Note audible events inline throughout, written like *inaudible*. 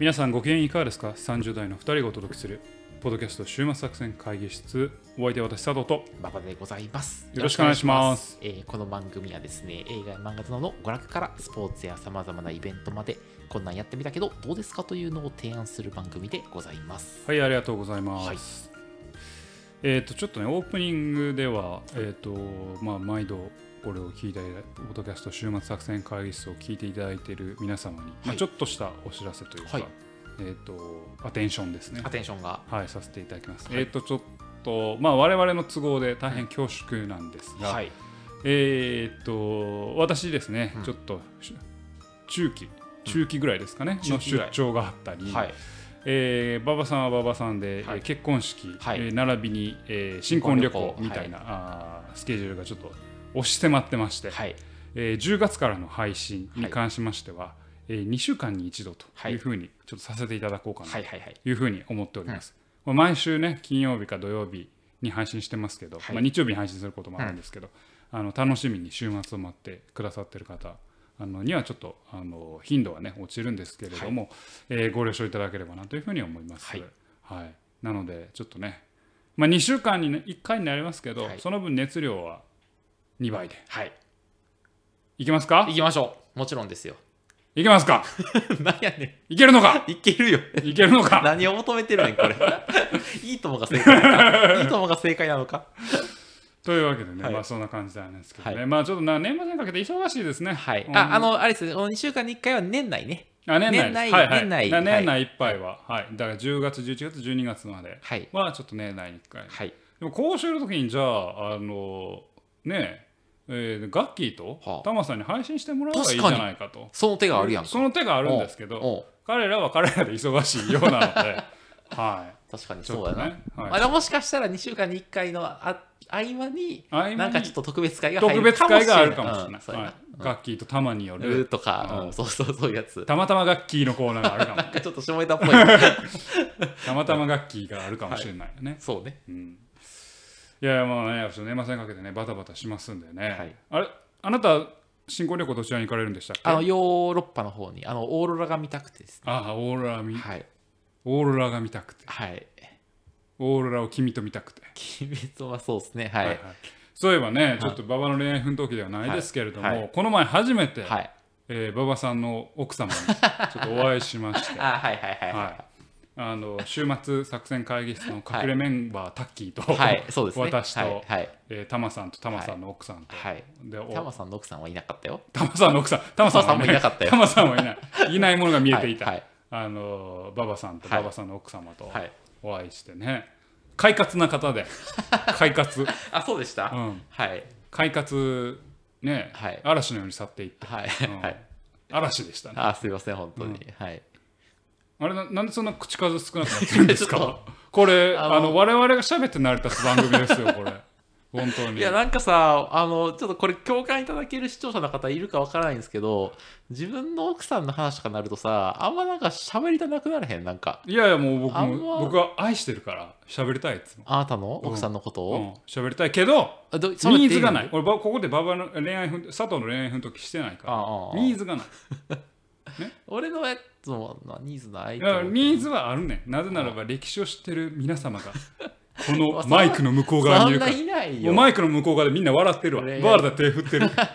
皆さんご機嫌いかがですか ?30 代の2人がお届けするポッドキャスト週末作戦会議室。お相手は私佐藤と。馬場でございます。よろしくお願いします。よろしくお願いします。えーこの番組はですね、映画や漫画などの娯楽からスポーツやさまざまなイベントまで、こんなんやってみたけど、どうですか？というのを提案する番組でございます。はいありがとうございます、はい。えっ、とちょっとねオープニングではえっ、とまあ毎度これを聞いてポッドキャスト週末作戦会議室を聞いていただいている皆様に、まあはい。ちょっとしたお知らせというか、はい。えっ、とアテンションですね。アテンションが。はい。させていただきます、はいえっ、とちょっとまあ我々の都合で大変恐縮なんですが、はい。えーっと私ですね、うん。ちょっとし中期中期ぐらいですかね、の中期ぐらい。出張があったり、はい。えー馬場さんは馬場さんで、はい。えー結婚式、はい。えー並びに、えー新婚旅行みたいな、あースケジュールがちょっと押し迫ってまして、はい。えー10月からの配信に関しましては、え2週間に一度というふうにちょっとさせていただこうかなはい。はい。はい。というふうに思っております。まあ毎週ね金曜日か土曜日に配信してますけど、はいまあ、日曜日に配信することもあるんですけど、あの楽しみに週末を待ってくださってる方あのにはちょっとあの頻度はね落ちるんですけれども、えーご了承いただければなというふうに思います。はいはいなのでちょっとね、まあ、2週間に、ね、1回になりますけど、はいその分熱量は2倍ではい。いけますか？行きましょう。もちろんですよ。いけますか？*laughs* なんやねいけるのか？ん。いけるよ。いけるのか？*laughs* 何を求めてるねん、これ。*laughs* いいともが正解なのか？いいともが正解なのか？というわけでね、はいまあそんな感じなんですけどね、はいまあちょっとな年末にかけて忙しいですね。はい。うんあ、あの、あれですね、この2週間に1回は年内ね。あ年内です年内はいはい年内な年内いっぱいは、はい、だから10月、11月、12月まではい。はちょっと年内に1回。はい。でも講習の時にじゃあ、あのねえ、えーガッキーとはあタマさんに配信してもらえばいいじゃないかと。その手があるやんか。その手があるんですけど、彼らは彼らで忙しいようなので、*laughs* は確かにそうやな。ね、はいまあ、でももしかしたら2週間に1回のあ合間になんかちょっと特別会が入る特別会があるかもしれない。うんはい、ガッキーとタマにようんる、とか、うんうんそうそうそういうやつ。たまたまガッキーのコーナーがあるかも。*laughs* なんかちょっと下ネタっぽい。*laughs* たまたま楽器があるかもしれないよね。そうね。うん、いやいやまあね、年末にかけてね、バタバタしますんでね。はいあれ、あなた、新婚旅行どちらに行かれるんでしたっけ？あのヨーロッパの方にあのオーロラが見たくてですね。あオーロラ見、はい。オーロラが見たくて、はい。オーロラを君と見たくて。鬼滅はそうですね。はい。そういえばね、ちょっと馬場の恋愛奮闘記ではないですけれども、はいはいこの前初めて、はい。えー馬場さんの奥様にちょっとお会いしまして、*laughs* あ、はいはいはいははい、あの週末作戦会議室の隠れメンバー、タッキーと、い。はい、そうですね。私と、はい。はい。えー、タマさんとタマさんの奥さんと、はい。でおタマさんの奥さんはいなかったよ。タマさんの奥さん、タマさんもいなかったよタマさんもいない。いないものが見えていた。はいはいあの馬場さんとはい馬場さんの奥様とはい。お会いしてね、快活な方で、*laughs* 快活、あ、そうでした？うん、はい。快活ね、はい嵐のように去っていって、はい。うんはい。嵐でしたね。あ、すいません、本当に。はい。あれななんでそんな口数少なくなってるんですか？これあのあの我々が喋って成り立つ番組ですよこれ。*laughs* 本当に。いやなんかさあのちょっとこれ共感いただける視聴者の方いるかわからないんですけど自分の奥さんの話とかなるとさあんまなんか喋りたなくならへんなんかいやいやもう僕も僕は愛してるから喋りたいっつ。あなたの？奥さんのことを、うん喋りたいけど。ニーズがない。俺ばここで馬場の恋愛ふん佐藤の恋愛奮闘記してないから。ニーズがない。*laughs* 俺のやつもなニーズないいやニーズはあるねん。なぜならば歴史を知ってる皆様が *laughs* このマイクの向こう側にいるから。いないよもうマイクの向こう側でみんな笑ってるわ。バ俺ーだ手振ってる。*laughs* バ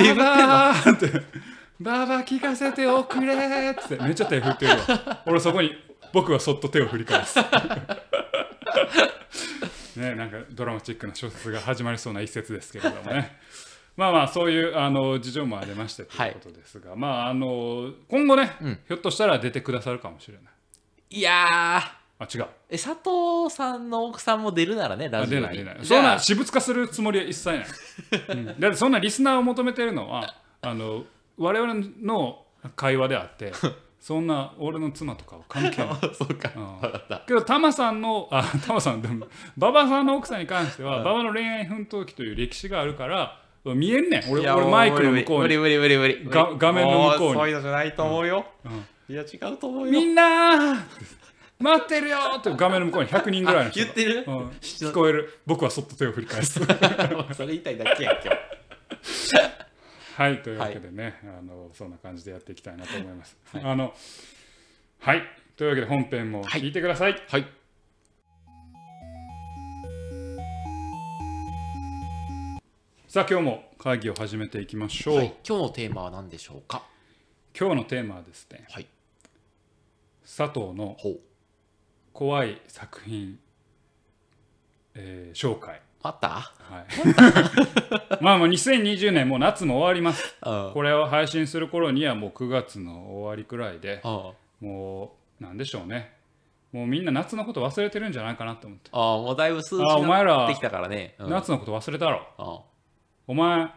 ーバーって。バーバー聞かせておくれーってめっちゃ手振ってるわ。俺そこに僕はそっと手を振り返す。*laughs* ねなんかドラマチックな小説が始まりそうな一節ですけれどもね。まあまあそういうあの事情もありましてということですが、まああの今後ね、うん。ひょっとしたら出てくださるかもしれない。いやー。あ違う。え佐藤さんの奥さんも出るならねラあジオに出ない出ない。そんな私物化するつもりは一切ない。*laughs* うん、だってそんなリスナーを求めてるのはあの我々の会話であって、*laughs* そんな俺の妻とかは関係ない。*laughs* そうか、うん。分かった。けどタマさんのあタマさんでも馬場さんの奥さんに関しては、馬場の恋愛奮闘記という歴史があるから見えんねん。俺俺マイクの向こうに、無理無理無理無理。画面の向こうに。もそういうのじゃないと思うよ、うん。いや違うと思うよ。みんなー。待ってるよーって。画面の向こうに100人ぐらいの人が。*laughs* 言ってる、うん、聞こえる。僕はそっと手を振り返す。*laughs* それ言いたいだけやん今日。はいというわけでね、あのそんな感じでやっていきたいなと思います。あのはい。というわけで本編も聞いてください。はいさあ今日も会議を始めていきましょう。はい今日のテーマは何でしょうか？今日のテーマはですねはい。佐藤の怖い作品、えー紹介。あった？はい、*laughs* まあもう2020年もう夏も終わります。うんこれを配信する頃にはもう9月の終わりくらいであもうなんでしょうね。もうみんな夏のこと忘れてるんじゃないかなと思って、あもうだいぶ数字あお前らなってきたからね、うん、夏のこと忘れたろ。あお前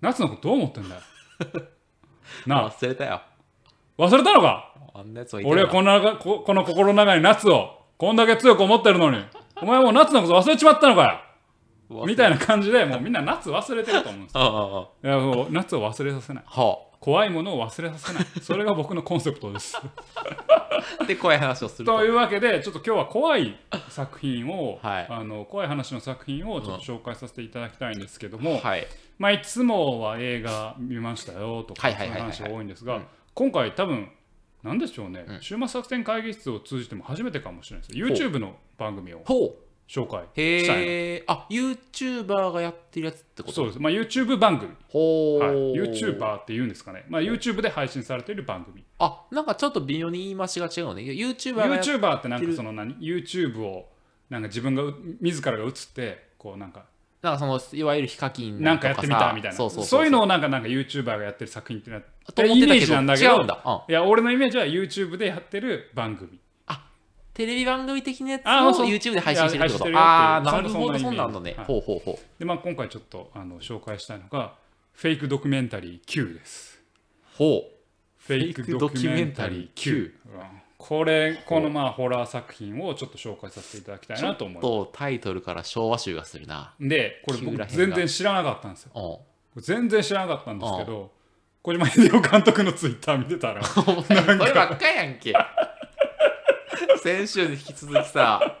夏のことどう思ってんだよ？*laughs* なあ。忘れたよ。忘れたのか？あんなやつはいたよ俺はこんなここの心の中に夏をこんだけ強く思ってるのにお前もう夏のこと忘れちまったのかよ？みたいな感じでもうみんな夏忘れてると思うんです *laughs* あああいや夏を忘れさせない。は怖いものを忘れさせない。*laughs* それが僕のコンセプトです。あで怖い話をすると。というわけでちょっと今日は怖い作品を、はい。あの怖い話の作品をちょっと紹介させていただきたいんですけども、はい。まあ、いつもは映画見ましたよとかそういう話が多いんですが、うん。今回多分なんでしょうね、うん。週末作戦会議室を通じても初めてかもしれないです。YouTube の番組を紹介したいなへえあ YouTuber がやってるやつってこと？そうです、まあ、YouTube 番組、ほう、はい、YouTuber っていうんですかね、まあ、YouTube で配信されている番組。あなんかちょっと微妙に言い回しが違うのね。YouTuber が YouTuber ってなんかその何？YouTube をなんか自分がう自らが映ってこうなんかなんかそのいわゆるヒカキンなんかやってみたみたいな。そうそうそういうのをなんかなんか YouTuber がやってる作品ってなってイメージなんだけど違うんだ、うん、いや俺のイメージは YouTube でやってる番組テレビ番組的なやつをあそう。YouTube で配信してるってこと？ああーなるほど。そんなそうなんだね、はい。ほうほうほう。でまあ今回ちょっとあの紹介したいのがフェイクドキュメンタリー Q です。ほフェイクドキュメンタリー Q うん。これこのまあホラー作品をちょっと紹介させていただきたいなと思いまとタイトルから昭和集がするな。すでこれ僕全然知らなかったんですよ。うん。全然知らなかったんですけど小島秀夫監督のツイッター見てたら *laughs* お前そればっかやんけ先週に引き続きさ *laughs*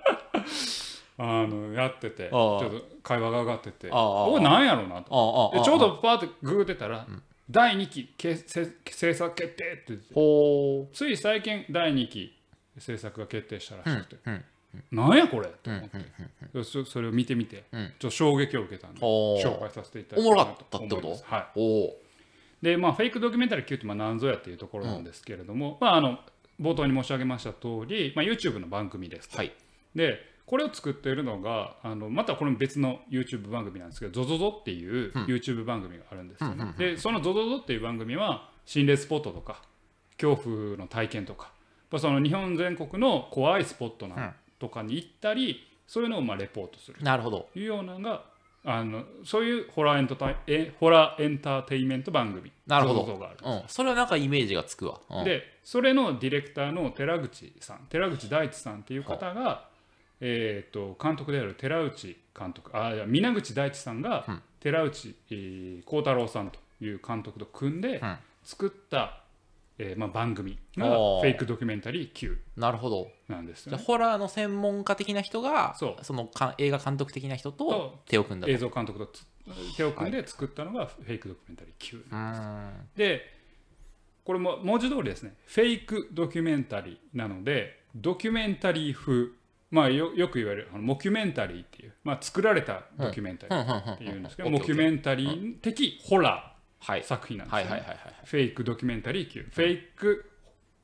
あのやっててちょっと会話が上がってておいなんやろうなと。でちょうどパーってググってたら第2期けせ制作決定って言ってほつい最近第2期制作が決定したらしくて、ううんなんやこれって思って、そそれを見てみて、うん。ちょっと衝撃を受けたんで紹介させていただおきたいなともろかったってこと？思います。はい。でまあフェイクドキュメンタリー Q ってまあ何ぞやっていうところなんですけれども、まああの冒頭に申し上げました通り、まあ、YouTube の番組ですと。はい。でこれを作っているのがあのまたこれも別の YouTube 番組なんですけど ZOZOZO っていううん。YouTube 番組があるんですよね、うんでその ZOZOZO っていう番組は心霊スポットとか恐怖の体験とかその日本全国の怖いスポットなうん。とかに行ったりそういうのをまあレポートする。なるほど。というようなのがあのそういうホラーエンターテイえホラーエンターテインメント番組。なるほど。があるうん。それはなんかイメージがつくわ。うん。でそれのディレクターの寺口さん寺口大地さんっていう方が、えー、と監督である寺内監督あいや皆口大地さんがうん。寺内えー幸、太郎さんという監督と組んでうん。作った、えーまあ、番組がフェイクドキュメンタリー Q なるほど。なんですよね。じゃあホラーの専門家的な人がそう。のか映画監督的な人とと手を組んだと。映像監督とつ手を組んで作ったのがフェイクドキュメンタリー Q でこれも文字通りですね。フェイクドキュメンタリーなのでドキュメンタリー風まあよよく言われるあのモキュメンタリーっていう、まあ、作られたドキュメンタリーっていうんですけど、モキュメンタリー的ホラはいー作品なんですよ、ね。はいはいはいはいフェイクドキュメンタリー級。フェイク、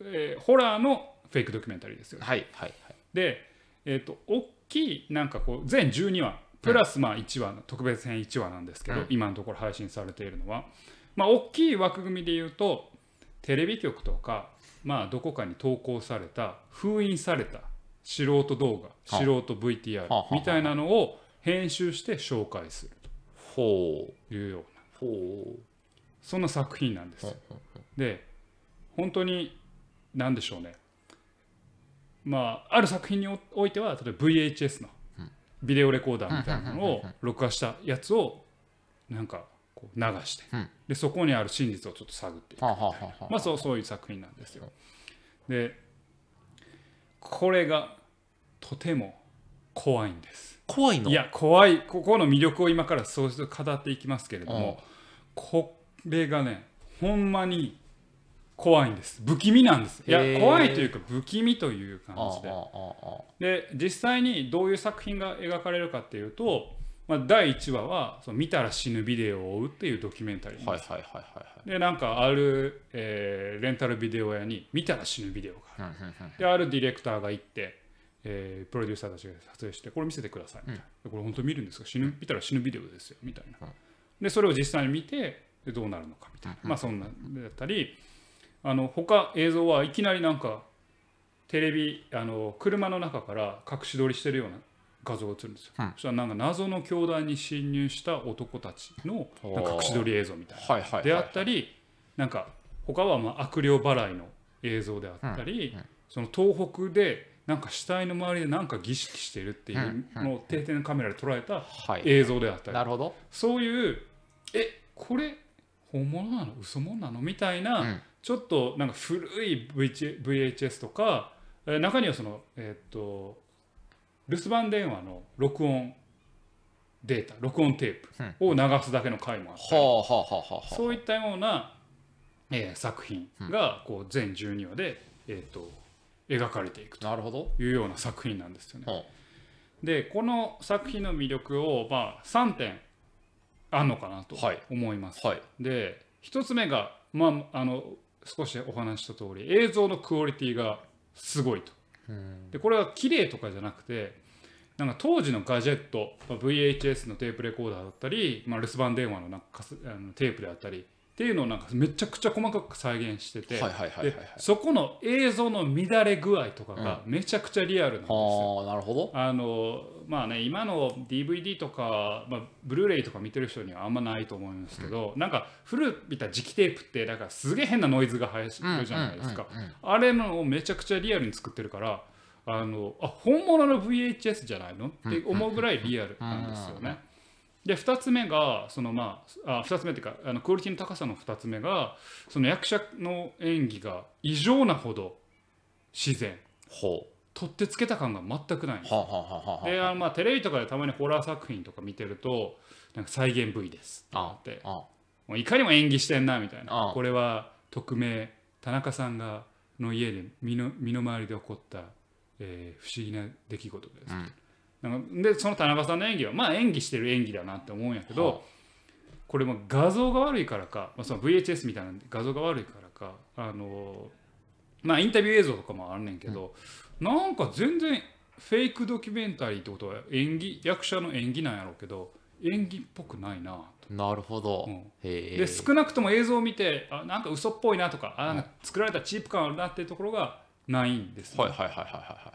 えーホラーのフェイクドキュメンタリーですよはいはいはい。でえっ、と大きいなんかこう全12話。プラスまあ1話の特別編1話なんですけど、うん。今のところ配信されているのは。まあ大きい枠組みで言うとテレビ局とかまあどこかに投稿された封印された素人動画素人 VTR みたいなのを編集して紹介する。というような。ほそんな作品なんです。よ。で本当に何でしょうね。まあある作品においては例えば VHS のビデオレコーダーみたいなのを録画したやつをなんかこう流して。うん。でそこにある真実をちょっと探っていく。まあそうそういう作品なんですよ。でこれがとても怖いんです。怖いの？いや怖い。ここの魅力を今からそうして語っていきますけれども、これがねほんまに怖いんです。不気味なんです。いや怖いというか不気味という感じで。で実際にどういう作品が描かれるかっていうと、まあ、第1話はその見たら死ぬビデオを追うっていうドキュメンタリーです。はいはいはいはいはいでなんかある、えーレンタルビデオ屋に見たら死ぬビデオがある。うんうんうんであるディレクターが行って、えープロデューサーたちが撮影してこれ見せてください。みたいな、でこれ本当見るんですか？死ぬ見たら死ぬビデオですよ。みたいな、でそれを実際に見てでどうなるのかみたいな、まあそんなだったりあの他映像はいきなりなんかテレビあの車の中から隠し撮りしてるような画像が映るんですよ、うんそしたらなんか謎の教団に侵入した男たちの隠し撮り映像みたいな。はいはいはいであったりなんか他はまあ悪霊払いの映像であったり、その東北でなんか死体の周りでなんか儀式してるっていうのを定点カメラで捉えたはい。映像であったり、なるほど。そういうえこれ本物なの？嘘物なの？みたいな、うん。ちょっとなんか古い VH VHS とか、えー中にはそのえーっと留守番電話の録音データ録音テープを流すだけの回もあったり。はあはあはあはあ。はあそういったような、えー作品がこう全12話で、えー、と描かれていくとなるほど。いうような作品なんですよね。はでこの作品の魅力を、まあ、3点あるのかなとはい思います。あはいで1つ目が、まあ、あの少しお話しした通り映像のクオリティがすごいと。でこれは綺麗とかじゃなくてなんか当時のガジェットまあ VHS のテープレコーダーだったり、まあ、留守番電話のなんかあのテープであったりっていうのをなんかめちゃくちゃ細かく再現してて、そこの映像の乱れ具合とかがめちゃくちゃリアルなんですよ。はあなるほど。あのまあね今の DVD とか、まあ、ブルーレイとか見てる人にはあんまないと思うんですけど、なんか古びた磁気テープってなんかすげえ変なノイズが入るじゃないですか、あれのをめちゃくちゃリアルに作ってるからあのあ本物の VHS じゃないの？って思うぐらいリアルなんですよね。で2つ目がそのまああ2つ目っていうかあのクオリティの高さの2つ目がその役者の演技が異常なほど自然。ほ取ってつけた感が全くない。んですうはあはであのまあテレビとかでたまにホラー作品とか見てるとなんか再現 V です。ってなって。あ。もういかにも演技してんなみたいな。あ。これは匿名田中さんがの家で身の身の回りで起こった、えー不思議な出来事です、うんなんかでその田中さんの演技はまあ演技してる演技だなって思うんやけど、はこれも画像が悪いからか、まあ、その VHS みたいな画像が悪いからかあのまあインタビュー映像とかもあるねんけど、なんか全然フェイクドキュメンタリーってことは演技役者の演技なんやろうけど演技っぽくないなと。なるほど、うん。で少なくとも映像を見てあなんか嘘っぽいなとかあなんか作られたチープ感あるなっていうところがないんです、ねはいはいはいはいはいは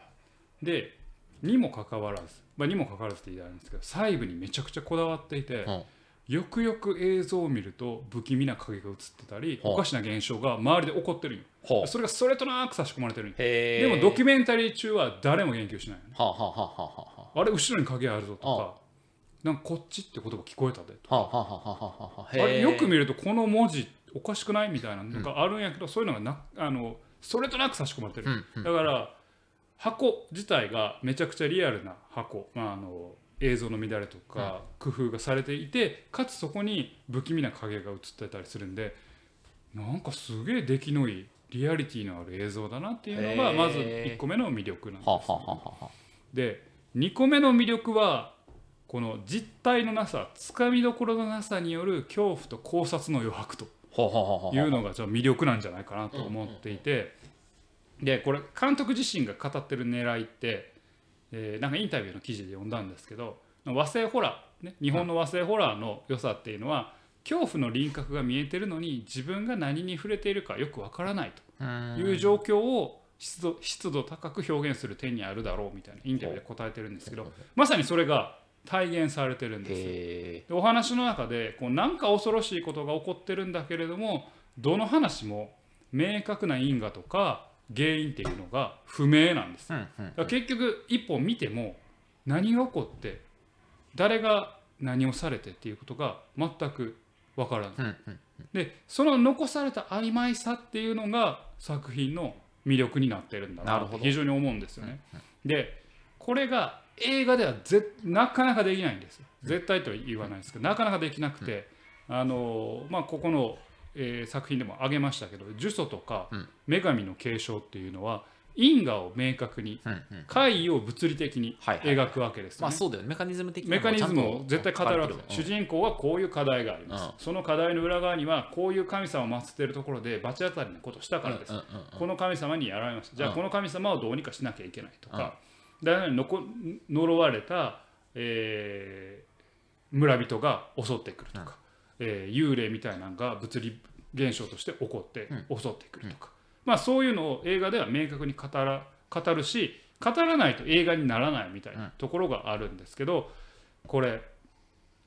い。でにもかかわらず、まあ、にもかかわらずって言いたいんですけど細部にめちゃくちゃこだわっていて、うん。よくよく映像を見ると不気味な影が映ってたり、はあおかしな現象が周りで起こってるんよ。それがストレートなく差し込まれてるでもドキュメンタリー中は誰も言及しないよねはあれ後ろに影あるぞとはかなんかこっちって言葉聞こえたでとあはあれよく見るるとこの文字おかしくないみたいなのがあるんやけど、そういうのがなあのストレートなく差し込まれてる、うん。だから箱自体がめちゃくちゃリアルな箱、まあ、あの映像の乱れとか工夫がされていてかつそこに不気味な影が映ってたりするんでなんかすげえ出来のいいリアリティのある映像だなっていうのがまず1個目の魅力なんです、はあはあはあはあで2個目の魅力はこの実体のなさつかみどころのなさによる恐怖と考察の余白というのがちょっと魅力なんじゃないかなと思っていてでこれ監督自身が語ってる狙いって、えーなんかインタビューの記事で読んだんですけど和製ホラー、ね、日本の和製ホラーの良さっていうのは恐怖の輪郭が見えてるのに自分が何に触れているかよくわからないと。いう状況を湿度湿度高く表現する点にあるだろうみたいなインタビューで答えてるんですけどまさにそれが体現されてるんですお話の中でこうなんか恐ろしいことが起こってるんだけれどもどの話も明確な因果とか原因っていうのが不明なんです。えうんうんだから結局一本見ても何が起こって誰が何をされてっていうことが全くわからない。うんうんでその残された曖昧さっていうのが作品の魅力になってるんだななるほどって非常に思うんですよね。でこれが映画ではぜなかなかできないんですよ。絶対とは言わないですけどなかなかできなくて、あのまあ、ここの、えー作品でも挙げましたけど呪詛とかうん。女神の継承っていうのは因果を明確にうんうん怪異を物理的に描くわけです。まあそうだよね。メカニズム的なメカニズムを絶対語るわけです、主人公はこういう課題があります、うん。その課題の裏側にはこういう神様を祀っているところで罰当たりなことをしたからです、うんうんうんうん。この神様にやられました。じゃあうん。この神様をどうにかしなきゃいけないとか、呪われた、えー村人が襲ってくるとか、えー幽霊みたいなのが物理現象として起こって襲ってくるとか、まあそういうのを映画では明確に語ら語るし語らないと映画にならないみたいなところがあるんですけどこれ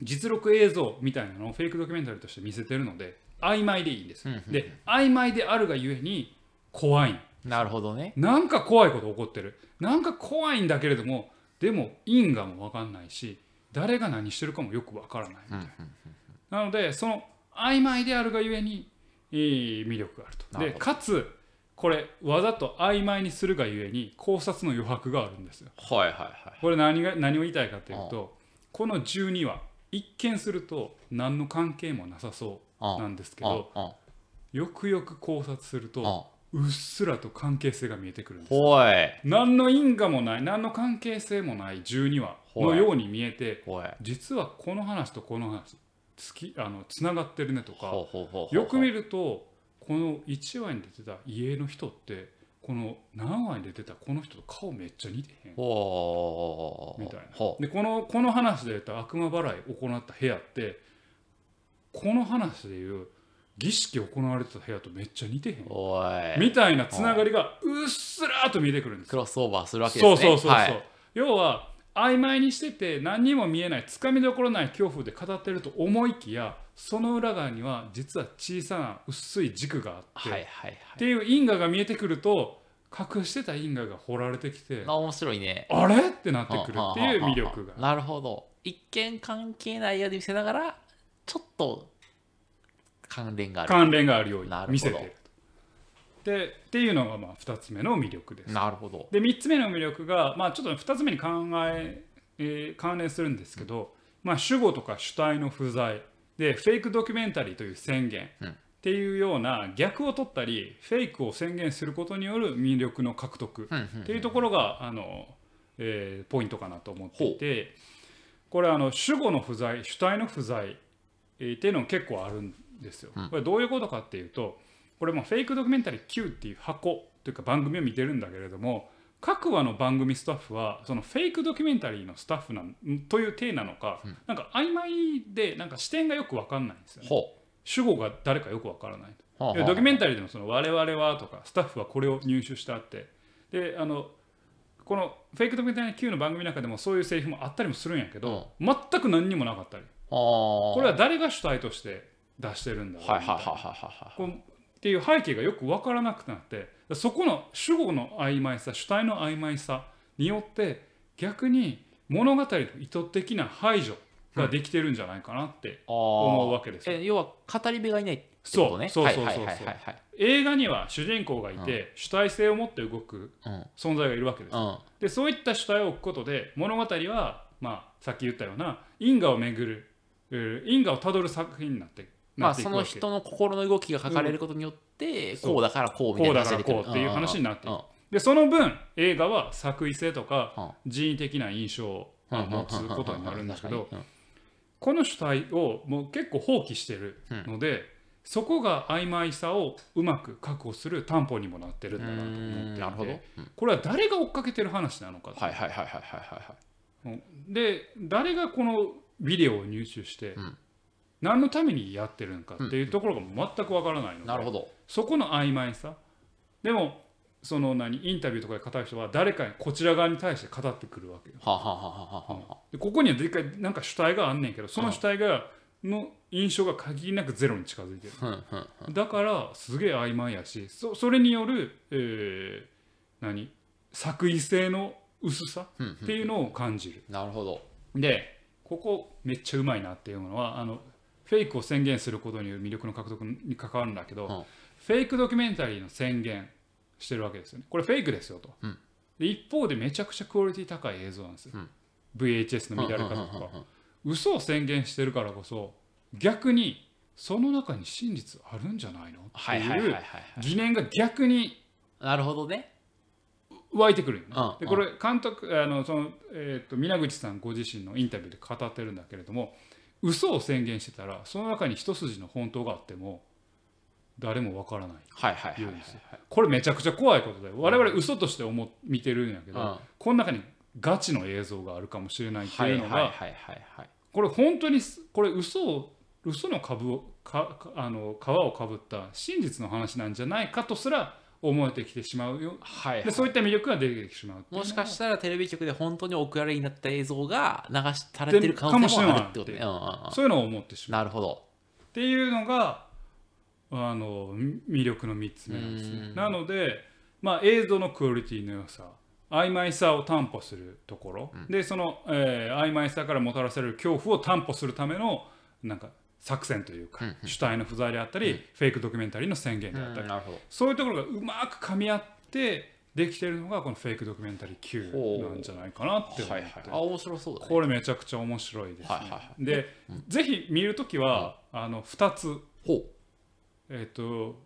実録映像みたいなのをフェイクドキュメンタリーとして見せてるので曖昧でいいんですよ、うんうんで曖昧であるがゆえに怖い。なるほどね。なんか怖いこと起こってる。なんか怖いんだけれどもでも因果も分かんないし誰が何してるかもよく分からないみたいな、なのでその曖昧であるがゆえに、えー魅力があると。でかつこれわざと曖昧にするがゆえに考察の余白があるんですよ。はいはいはいこれ何が何を言いたいかというとこの12話一見すると何の関係もなさそうなんですけどよくよく考察するとうっすらと関係性が見えてくるんです。何の因果もない何の関係性もない12話のように見えて実はこの話とこの話つきあのつながってるねとかよく見るとこの1話に出てた家の人ってこの何話に出てたこの人と顔めっちゃ似てへん。みたいな。ほでこのこの話で言った悪魔払いを行った部屋ってこの話でいう儀式行われてた部屋とめっちゃ似てへん。みたいなつながりがうっすらーと見えてくるんですクロスオーバーするわけですね。そうそうそうそう、はい。要は曖昧にしてて何にも見えないつかみどころない恐怖で語ってると思いきやその裏側には実は小さな薄い軸があって、はいはいはい。っていう因果が見えてくると隠してた因果が掘られてきてあ面白いね。あれ？ってなってくるっていう魅力が。なるほど。一見関係ないように見せながらちょっと関連がある。関連があるように見せて。いるとでっていうのがまあ2つ目の魅力です。なるほど。で3つ目の魅力が、まあ、ちょっと2つ目に考ええー関連するんですけど、まあ、主語とか主体の不在。でフェイクドキュメンタリーという宣言、うん。っていうような逆を取ったりフェイクを宣言することによる魅力の獲得。っていうところがあの、えーポイントかなと思っていて。これあの主語の不在主体の不在、えーっていうのが結構あるんですよ。うん。これどういうことかっていうとこれもフェイクドキュメンタリー Q っていう箱というか番組を見てるんだけれども各話の番組スタッフはそのフェイクドキュメンタリーのスタッフなんという体なのか、なんか曖昧でなんか視点がよく分かんないんですよね。ほ主語が誰かよく分からない。と。うほうほういやドキュメンタリーでもその我々はとかスタッフはこれを入手したって。であのこのフェイクドキュメンタリー Q の番組の中でもそういうセリフもあったりもするんやけど、全く何にもなかったり。ここれは誰が主体として出してるんだろうみたいな。はいはいはいはいはいこうっていう背景がよく分からなくなってそこの主語の曖昧さ主体の曖昧さによって逆に物語の意図的な排除ができてるんじゃないかなって思思うわけですよ。え要は語り部がいないってことね。そう。そうそうそう映画には主人公がいて、主体性を持って動くうん。存在がいるわけです。うん。でそういった主体を置くことで物語は、まあ、さっき言ったような因果をめぐるえー因果をたどる作品になってまあその人の心の動きが書かれることによってこうだからこうみたいな話こうだからこうっていう話になっていでその分映画は作為性とうん。か人為的な印象をまあ持つことになるんだけどうん。この主体をもう結構放棄してるので、そこが曖昧さをうまく確保する担保にもなってるんだなと思っていてなるほど、うん。これは誰が追っかけてる話なのかと。はいはいはいはいはいはいで誰がこのビデオを入手して、うん何のためにやってるのかっていうところが全くわからないので、なるほど。そこの曖昧さ。でもその何インタビューとかで語る人は誰かにこちら側に対して語ってくるわけよ。はあはあはあはここにはでっかいなんか主体があんねんけどその主体がの印象が限りなくゼロに近づいてる。うんうんだからすげえ曖昧やしそそれによる、えー何？作為性の薄さっていうのを感じる。なるほど。でここめっちゃうまいなっていうのはあのフェイクを宣言することによる魅力の獲得に関わるんだけど、うんフェイクドキュメンタリーの宣言してるわけですよ。ねこれフェイクですよと、うん。で一方でめちゃくちゃクオリティ高い映像なんですよ、うん。VHS の乱れ方とか、嘘を宣言してるからこそ逆にその中に真実あるんじゃないの？っていう疑念が逆になるほどね。湧いてくるよね。うんでこれ監督あのその、えー、と皆口さんご自身のインタビューで語ってるんだけれども嘘を宣言してたらその中に一筋の本当があっても誰もわからない。はいはいはいはい。言うんですよ。これめちゃくちゃ怖いことで我々嘘として思っ見てるんやけど、うん。この中にガチの映像があるかもしれないってはいいうのがこれ本当にすこれ嘘を嘘の株をかかあの皮をかぶった真実の話なんじゃないかとすら思えてきてしまうよ。はい。はいでそういった魅力が出てきてしまうもしかしたらテレビ局で本当にお蔵入りになった映像が流しされてる可能性もあるってことね。かうんうんうん。そういうのを思ってしまう。なるほど。っていうのがあの魅力の3つ目なんですね。うん。なので、まあ、映像のクオリティの良さ。曖昧さを担保するところ、でその、えー曖昧さからもたらされる恐怖を担保するためのなんか作戦というか、うん主体の不在であったり、フェイクドキュメンタリーの宣言であったり。そういうところがうまく噛み合ってできてるのがこのフェイクドキュメンタリー Q なんじゃないかなって思って。あ、面白そう。これめちゃくちゃ面白いですね。で、ぜひ見るときは、あの2つ。えっ、と、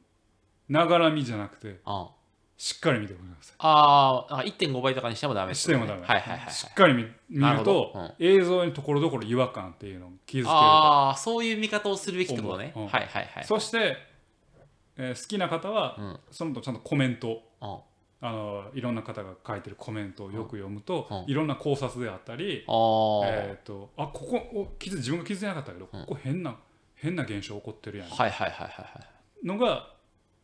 ながら見じゃなくて、あしっかり見てくださあー、あ1.5倍とかにしてもダメい。っことねしてもダメ。はいはいはい。しっかり見見なると、どうん映像にところどころ違和感っていうのを気づけると。ああ、そういう見方をするべきってことね。うんはいはいはい。そして、えー好きな方は、うんそのとちゃんとコメント、うんあのいろんな方が書いてるコメントをよく読むと、うんいろんな考察であったり、あーえっ、と、あ、ここお気づ自分が気づいてなかったけど、うんここ変な変な現象起こってるやんはいはいはいはいのが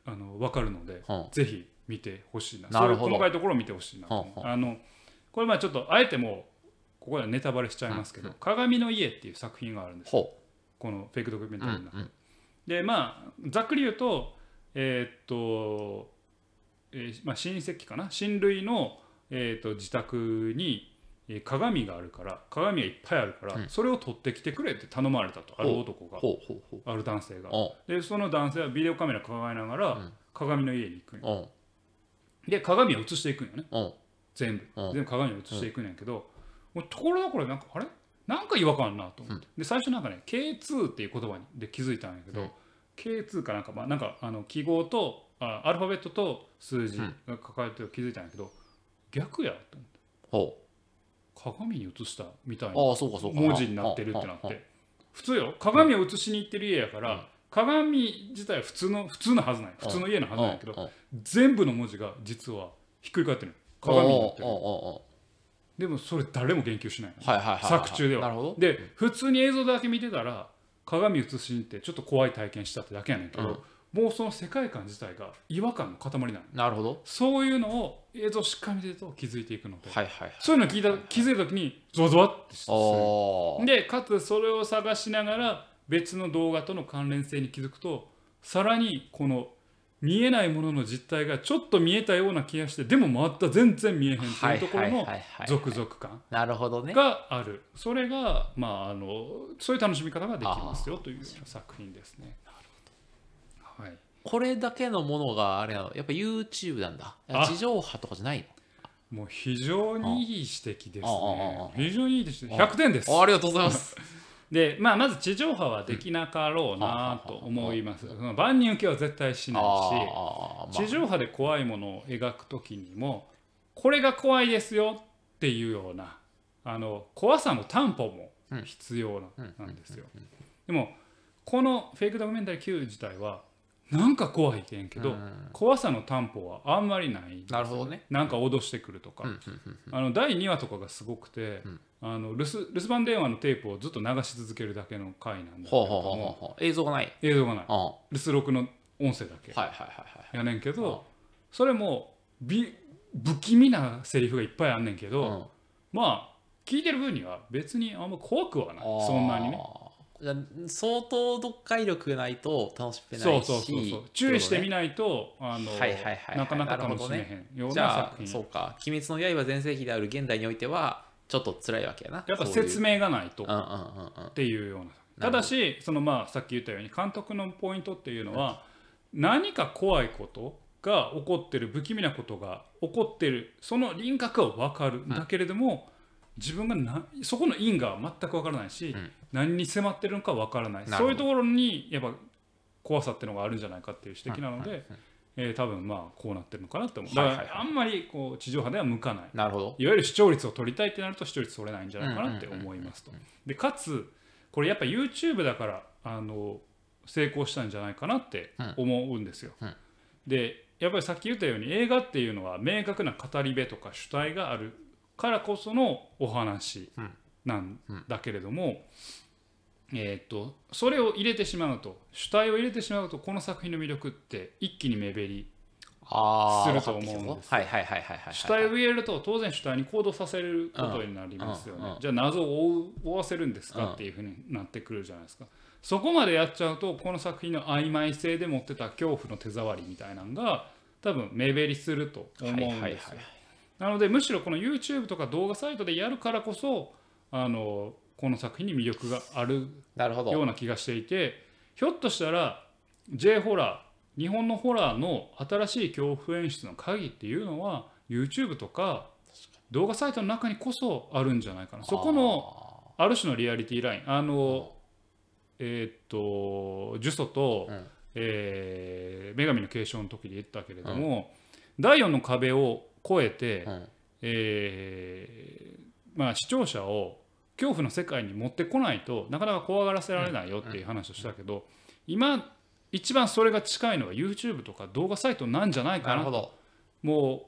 あの分かるので、はい。ぜひ見てほしいな。なるほど。そういう細かいところを見てほしいなあのこれまあちょっとあえてもうここではネタバレしちゃいますけど「鏡の家」っていう作品があるんですこのフェイクドキュメンう。タリーの中。で、でまあざっくり言うとえーっと、えーまあ、親戚かな？親類の、えーっと自宅にえー鏡があるから鏡がいっぱいあるから、うん。それを取ってきてくれって頼まれたと。ある男が。ある男性が。おでその男性はビデオカメラ抱えながら、うん。鏡の家に行くで鏡を映していくんよね。お全部。うん。全部鏡を映していくんやけど、もうところどころでなんかあれ？なんか違和感あるなと思って、で最初なんかね K2 っていう言葉にで気づいたんやけど、うん。K2 かなんかまあなんかあの記号とあアルファベットと数字うん。が書かれてる気づいたんやけど逆やと思って。ほ鏡に映したみたいなう。ああ、そうかそうか。文字になってるってなっはて普通よ。鏡を映しに行ってる家やから、うん鏡自体は普通の普通のはずない。普通の家のはずなんやけど、全部の文字が実はひっくり返ってる鏡になってる。でもそれ誰も言及しないのはいはいはいはい。作中では。なるほど。で普通に映像だけ見てたら鏡映しに行ってちょっと怖い体験したってだけやねんけど、もうその世界観自体が違和感の塊なのなるほど。そういうのを映像しっかり見てると気づいていくので、はいはいはい。そういうの聞いた気づいた時にゾワゾワってするおー。でかつそれを探しながら別の動画との関連性に気づくとさらにこの見えないものの実態がちょっと見えたような気がしてでもまた全然見えへんというところの続々感なるほどね。がある。それがまああのそういう楽しみ方ができますよという作品ですね。はい、これだけのものがあれなの？やっぱ YouTube なんだ。地上波とかじゃないもう非常にいい指摘です。ね。非常にいいです。100点です。ありがとうございます *laughs* で、まあ、まず地上波はできなかろうなと思います。その万人受けは絶対しないし、地上波で怖いものを描くときにも、これが怖いですよっていうような、あの怖さの担保も必要な,、なんですよ。でも、このフェイクドキュメンタリー Q 自体は、なんか怖いってんけど、うん。怖さの担保はあんまりないなるほどね。なんか脅してくるとか、うんあの第2話とかがすごくて、ん。あの留守留守番電話のテープをずっと流し続けるだけの回なんだけれどほうほうほうほうもほう映像がない。映像がない。留守録の音声だけ。やねんけど、それもび不気味なセリフがいっぱいあんねんけど、うん。まあ聞いてる分には別にあんま怖くはない。そんなにね相当読解力がないと楽しめないしそうそうそう注意してみなないとあの、はいはいはいはいなかなか楽しめへんようなじゃあそうか「鬼滅の刃」全盛期である現代においてはちょっと辛いわけやな。やっぱ説明がないとうんうんうんうん。っていうようなただしそのまあさっき言ったように監督のポイントっていうのは何か怖いことが起こってる不気味なことが起こってるその輪郭は分かる。んだけれども、自分がなそこの因果は全くわからないし、うん何に迫ってるのかわからない。そういうところにやっぱ怖さっていうのがあるんじゃないかっていう指摘なので、うんうんえー多分まあこうなってるのかなって思う。だはいはいはい。からあんまりこう地上波では向かない。なるほど。いわゆる視聴率を取りたいってなると視聴率取れないんじゃないかなって思いますと。うんうんでかつこれやっぱ YouTube だからあの成功したんじゃないかなって思うんですよ、うんでやっぱりさっき言ったように映画っていうのは明確な語り部とか主体があるからこそのお話なんだけれども、えーっとそれを入れてしまうと主体を入れてしまうとこの作品の魅力って一気に目減りすると思うんですよ。わかってきたぞはいはいはいはいはい主体を入れると当然主体に行動させることになりますよね、うんうんうん。じゃあ謎を追う追わせるんですかっていうふうになってくるじゃないですか。そこまでやっちゃうとこの作品の曖昧性で持ってた恐怖の手触りみたいなのが多分目減りすると思うんですよ、はいはいはい。なのでむしろこの YouTube とか動画サイトでやるからこそあのこの作品に魅力があるような気がしていてひょっとしたら J ホラー日本のホラーの新しい恐怖演出の鍵っていうのは YouTube とか動画サイトの中にこそあるんじゃないかな。そこのある種のリアリティライン。あのえーっと呪詛と、うん。えー女神の継承の時で言ったけれども、第4の壁を越えて、うん。えーまあ、視聴者を恐怖の世界に持ってこないとなかなか怖がらせられないよっていう話をしたけど、今一番それが近いのが YouTube とか動画サイトなんじゃないかな。もう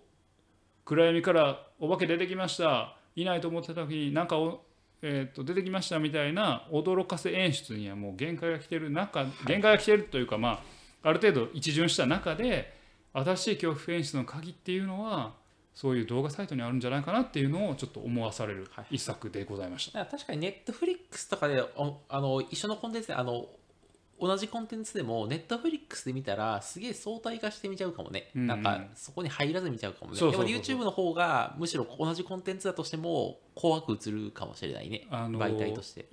暗闇からお化け出てきました。いないと思ってた時になんかお、えー、と出てきましたみたいな驚かせ演出にはもう限界が来てる中限界が来てるというか、まあ、ある程度一巡した中で新しい恐怖演出の鍵っていうのはそういう動画サイトにあるんじゃないかなっていうのをちょっと思わされる一作でございました。だから確かにネットフリックスとかでおあの一緒のコンテンツであの同じコンテンツでもネットフリックスで見たらすげえ相対化して見ちゃうかもね、うん。うんなんかそこに入らず見ちゃうかもね。でも YouTube の方がむしろ同じコンテンツだとしても怖く映るかもしれないね、あの媒体として。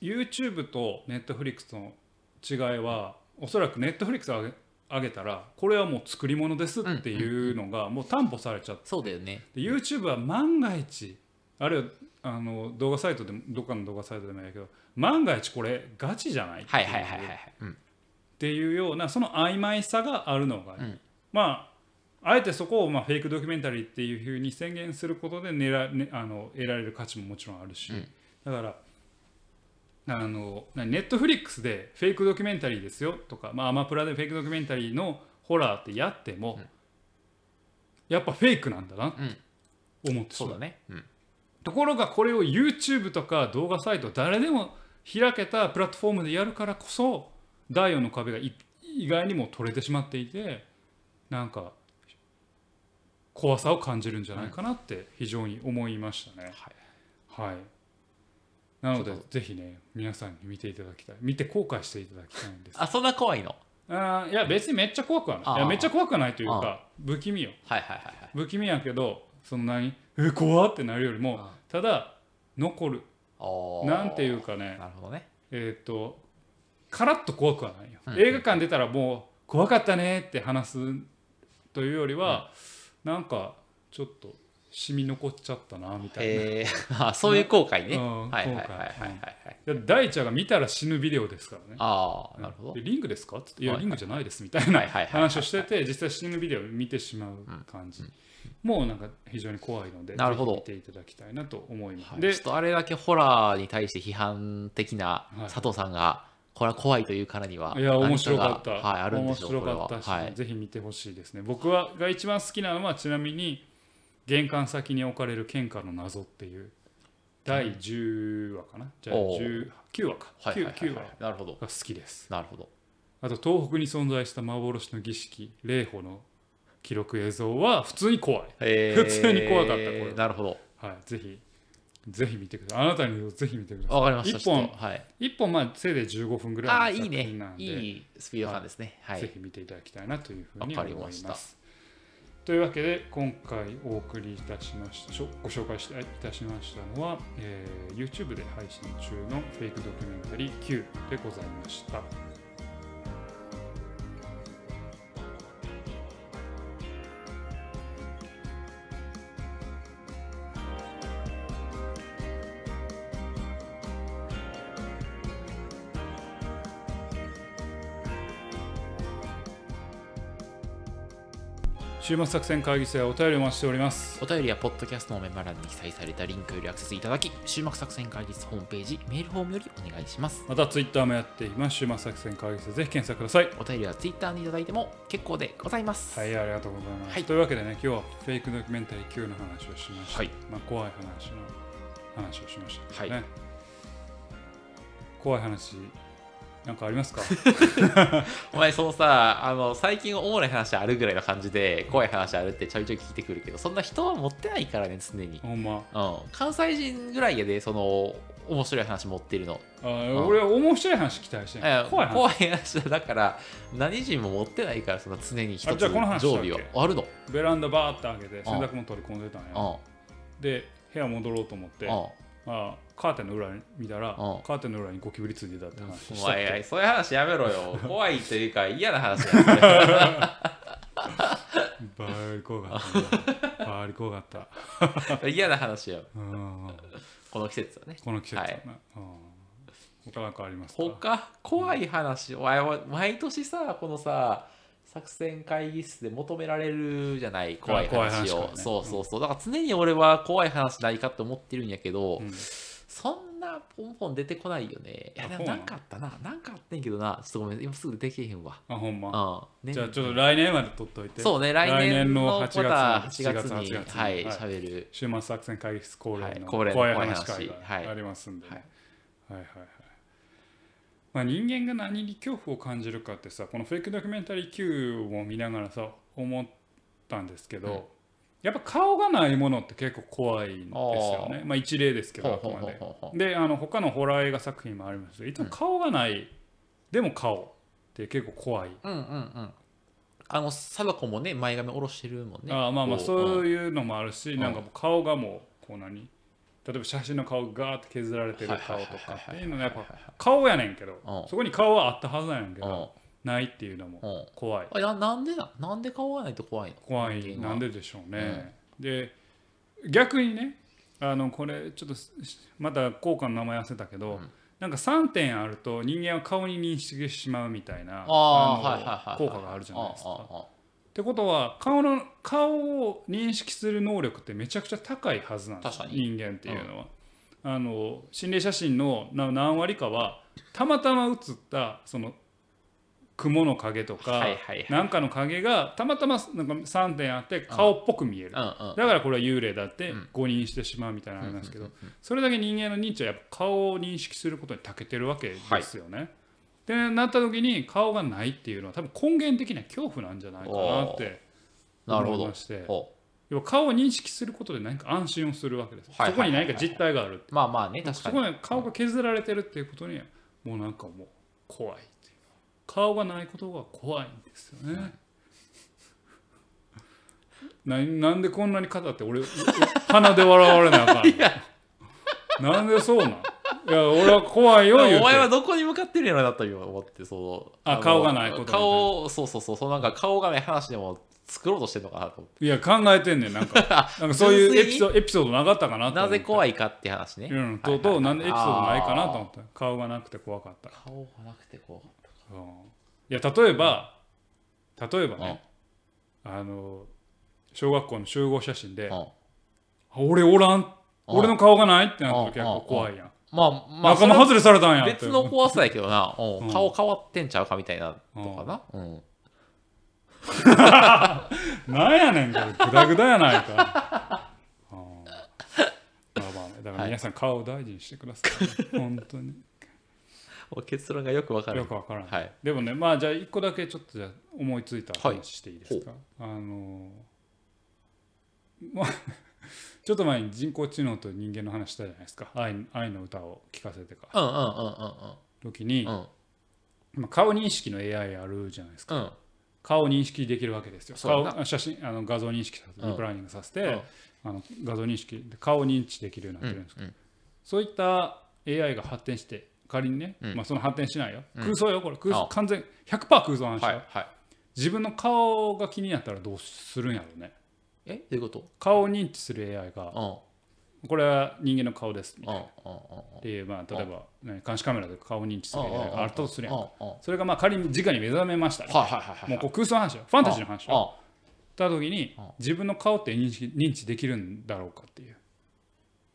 YouTube と Netflix の違いはおそらく Netflix を上げ上げたらこれはもう作り物ですっていうのがもう担保されちゃって。そうだよね。で YouTube は万が一あるいはあの動画サイトでもどっかの動画サイトでもいいけど万が一これガチじゃないはいはいはいはいっはい、うん、ていうようなその曖昧さがあるのが、うん。まああえてそこをまあフェイクドキュメンタリーっていうふうに宣言することで狙、ね、あの得られる価値ももちろんあるし、うん。だからあのネットフリックスでフェイクドキュメンタリーですよとか、まあ、アマプラでフェイクドキュメンタリーのホラーってやっても、うん。やっぱフェイクなんだなってうん。思ってしまう。そうだね、うん、ところがこれを YouTube とか動画サイト誰でも開けたプラットフォームでやるからこそ第4の壁がい意外にも取れてしまっていてなんか怖さを感じるんじゃないかなって非常に思いましたね。はい、なのでぜひね皆さんに見ていただきたい。見て後悔していただきたいんです。あそんな怖いの？あーいや別にめっちゃ怖くはない。いやめっちゃ怖くはないというか不気味よ。はいはいはいはい。不気味やけどそんなにえ怖ってなるよりもただ残る。なんていうかねなるほどね。えっ、とカラッと怖くはないよ、うん。映画館出たらもう怖かったねって話すというよりは、なんかちょっと染み残っちゃったなみたいな。へえ *laughs* あそういう後悔ね、うんはいはいはいはいはい。大ちゃんが見たら死ぬビデオですからね。ああなるほど。でリングですか？っていやはいリングじゃないですみたいなはいはいはいはい話をしてて実際死ぬビデオを見てしまう感じ、もうなんか非常に怖いのでなるほど。見ていただきたいなと思います。はい、でちょっとあれだけホラーに対して批判的なはい。佐藤さんが、これは怖いというからにはいや面白かった、はい、あるんで面しょう白かったし、はい、ぜひ見てほしいですね。僕はが一番好きなのはちなみに玄関先に置かれる献花の謎っていう。第10話かな、じゃあおー19話か、はいはいはい 9, は話いなるほど。が好きです。なるほど。あと東北に存在した幻の儀式霊宝の記録映像は普通に怖い、え普通に怖かったこれなるほど。はい、ぜひぜひ見てください。あなたにもぜひ見てください。わかりました。一本はい、一本まあせいで15分ぐああらいの作いいね品なんで。いいスピード感ですね。はい。ぜひ見ていただきたいなというふうにわ思いま。すというわけで今回お送りいたしましたご紹介したいたしましたのは、えー YouTube で配信中のフェイクドキュメンタリー Q でございました。週末作戦会議室はお便りお待ちしております。お便りはポッドキャストのメモ欄に記載されたリンクよりアクセスいただき週末作戦会議室ホームページメールフォームよりお願いします。またツイッターもやっています。週末作戦会議室ぜひ検索ください。お便りはツイッターにいただいても結構でございます。はいありがとうございます、はい。というわけでね今日はフェイクドキュメンタリー Q の話をしました、はい。まあ、怖い話の話をしましたね、はい。怖い話なんかありますか？*laughs* お前そのさあの最近おもろい話あるぐらいの感じで怖い話あるってちょいちょい聞いてくるけどそんな人は持ってないからね常に、ほんま。うん、関西人ぐらいやでその面白い話持ってるの。あ俺は面白い話期待して怖い話。怖い話だから何人も持ってないからその常に一つあじゃあこの話常備をしたっけあるの。ベランダバーって開けてん。洗濯物取り込んでたんや。うん。で部屋戻ろうと思ってうんあカーテンの裏に見たらんカーテンの裏にゴキブリついてたって話。*laughs* おしたっけ前そういう話やめろよ。*laughs* 怖いというか嫌な話や。それバーリ怖かったなバーリ怖かった嫌な話よ。うん。この季節はね。この季節ははい。な、うん。他なんかありますか？他？怖い話。お前は毎年さこのさ作戦会議室で求められるじゃない怖い話を。ね。そうそうそう。だから常に俺は怖い話ないかって思ってるんやけど、うん。そんなポンポン出てこないよね。いやでもなんかあったな。なんかあってんけどな。ちょっとごめん今すぐ出てけへんわ。あほんま。うん、ねじゃあちょっと来年まで取っといて。そうね来年の来年の8月また8 7月月に。8月はいはい。喋る。週末作戦会議室恒例のはい怖い話話会はいがありますんでね、はい。はいはいはいまあ、人間が何に恐怖を感じるかってさこのフェイクドキュメンタリー Q を見ながらさ思ったんですけど、うん。やっぱ顔がないものって結構怖いんですよね。まあ一例ですけどあくまで。であの他のホラー映画作品もありますけどいつも顔がない、でも顔って結構怖い、うんうんうん。あの貞子もね前髪下ろしてるもんね。ああまあまあこそういうのもあるし、んなんか顔がもうこう何？例えば写真の顔がガーって削られてるはい顔とかっていうのがやっぱ顔やねんけどうん。そこに顔はあったはずなんやけうん。どないっていうのもうん。怖い。あななんでななんで顔がないと怖いの？怖い。なんででしょうね、で逆にねあのこれちょっとまた効果の名前忘れたけど、うん。なんか3点あると人間は顔に認識してしまうみたいな効果があるじゃないですか。ってことは顔の顔を認識する能力ってめちゃくちゃ高いはずなんです。人間っていうのは。あの心霊写真のな何割かはたまたま写ったその雲の影とか、はいはいはい。なんかの影がたまたまなんか3点あって顔っぽく見える、うんうん。だからこれは幽霊だってうん。誤認してしまうみたいなのありますけど、うんうんそれだけ人間の認知はやっぱ顔を認識することに長けてるわけですよね。でなった時に顔がないっていうのは多分根源的な恐怖なんじゃないかなってなるほど。思いまして。お要は顔を認識することで何か安心をするわけです、はいはいはいはい。そこに何か実態があるまあまあね確かに。そこに顔が削られてるっていうことにはもうなんかもう怖いっていう。顔がないことが怖いんですよね。*laughs* ななんでこんなに語って俺 *laughs* 鼻で笑われなあかんの？なんでそうなん？いや俺は怖いよ言うて。お前はどこに向かってるんやろなと思ってそうのあ顔がないことに顔そうそうそうそうなんか顔がない話でも作ろうとしてるのかなと思って。いや考えてんねんなんか。*laughs* なんかそういうエピソエピソードなかったかなとなぜ怖いかって話ね。うん、ととなんでエピソードないかなと思った顔がなくて怖かった、顔がなくて怖かっうん。いや例えば例えばね、あの小学校の集合写真で、たうん。あ俺おらん。俺の顔がないってなったうん。時は怖いやん、まあまあ仲間外れされたんやって。別の怖さやけどな、*laughs* うん。うん。顔変わってんちゃうかみたいなとかな、うん。*laughs* なんやねんこれ。グダグダやないか。うん。まあまあね。だから皆さん顔を大事にしてください、*laughs* 本当に。結論がよくわかるよくわからん、はい。でもねまあじゃあ一個だけちょっとじゃあ思いついたはい話していいですか、あのまあ *laughs* ちょっと前に人工知能と人間の話したじゃないですか。愛愛の歌を聴かせてかうんうんうんうん時に、うん。まあ、顔認識の AI あるじゃないですか。うん。顔を認識できるわけですよ。そ顔写真あの画像認識させてうん。リプライニングさせて、うん。あの画像認識で顔を認知できるようになってるんです。けど、うん。そういった AI が発展して仮にね、うん。まあ、その発展しないよ、うん。空想よこれ。空想あ完全100%空想の話よ、はいはい。自分の顔が気になったらどうするんやろうねえ？どういうこと？顔を認知する AI がうん。これは人間の顔です。みたいなっうんうんうん。ていう、まあ、例えば、ね、監視カメラで顔を認知する AI があったとするやんそれがまあ仮に直に目覚めました、はいはいはいはいもうこう空想の話よ。ファンタジーの話よ。た時にうん。自分の顔って認識認知できるんだろうかっていう。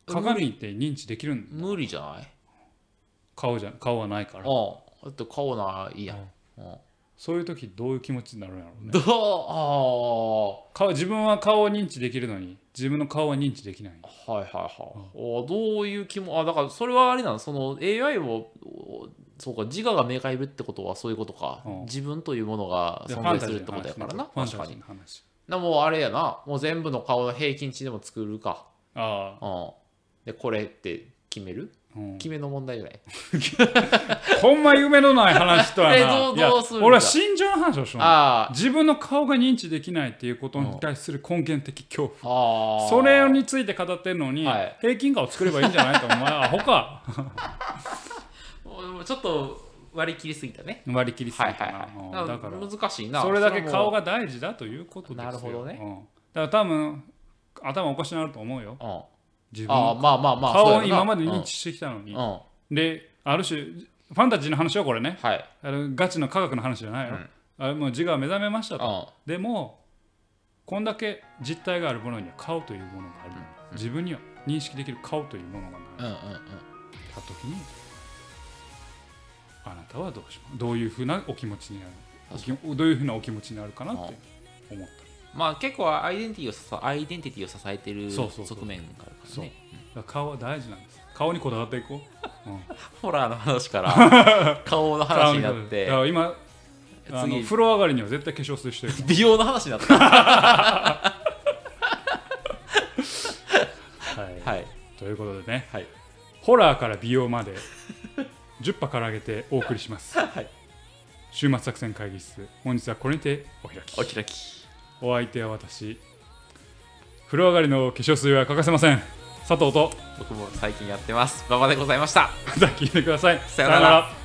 鏡って認知できるん無理じゃない？顔じゃ顔はないから。うん。だって顔ないやんそういう時どういう気持ちになるんやろうね。どう？あ顔自分は顔を認知できるのに自分の顔は認知できない。あはいはいはい、おどういう気もあだからそれはあれなのその AI をおそうか自我が芽生えるってことはそういうことか、うん。自分というものがで存在するってことやからな。ファンタ確かに。ジーの話。なもうあれやな。もう全部の顔の平均値でも作るか。ああ、うん。でこれって決める？うん、決めの問題じゃない。*laughs* ほんま夢のない話とはな。俺は心情の話をしよう。あー自分の顔が認知できないっていうことに対する根源的恐怖。それについて語ってるのに、はい。平均化を作ればいいんじゃないとお前 *laughs* アホか。ちょっと割り切りすぎたね。割り切りすぎたはいはいだから難しいな。それだけ顔が大事だということですよ。なるほどねうん、だから多分頭おかしになると思うよ。うん自分の。ああまあまあまあ顔を今まで認知してきたのに、うん、うん。である種ファンタジーの話はこれね。はい。あのガチの科学の話じゃないよ、うん。あれもう自我が目覚めましたと、うん。でもこんだけ実体があるものには顔というものがある、自分には認識できる顔というものがない、うんうんうん。た時にあなたはどうします？どういうふうなお気持ちになる？どういうふうなお気持ちになるかなって思ったまあ結構アイデンティティを支アイデンティティを支えてる側面があるからそう。ね顔は大事なんです。顔にこだわっていこう、うん、*laughs* ホラーの話から *laughs* 顔の話になっだて今あの次。風呂上がりには絶対化粧水してる。美容の話になった。*laughs* はい、はい。ということでね。はい。ホラーから美容まで10波から上げてお送りします、はい。週末作戦会議室本日はこれにてお開き。お開きお相手は私。風呂上がりの化粧水は欠かせません。佐藤と。僕も最近やってます。馬場でございました。*laughs* また聞いてください。さようなら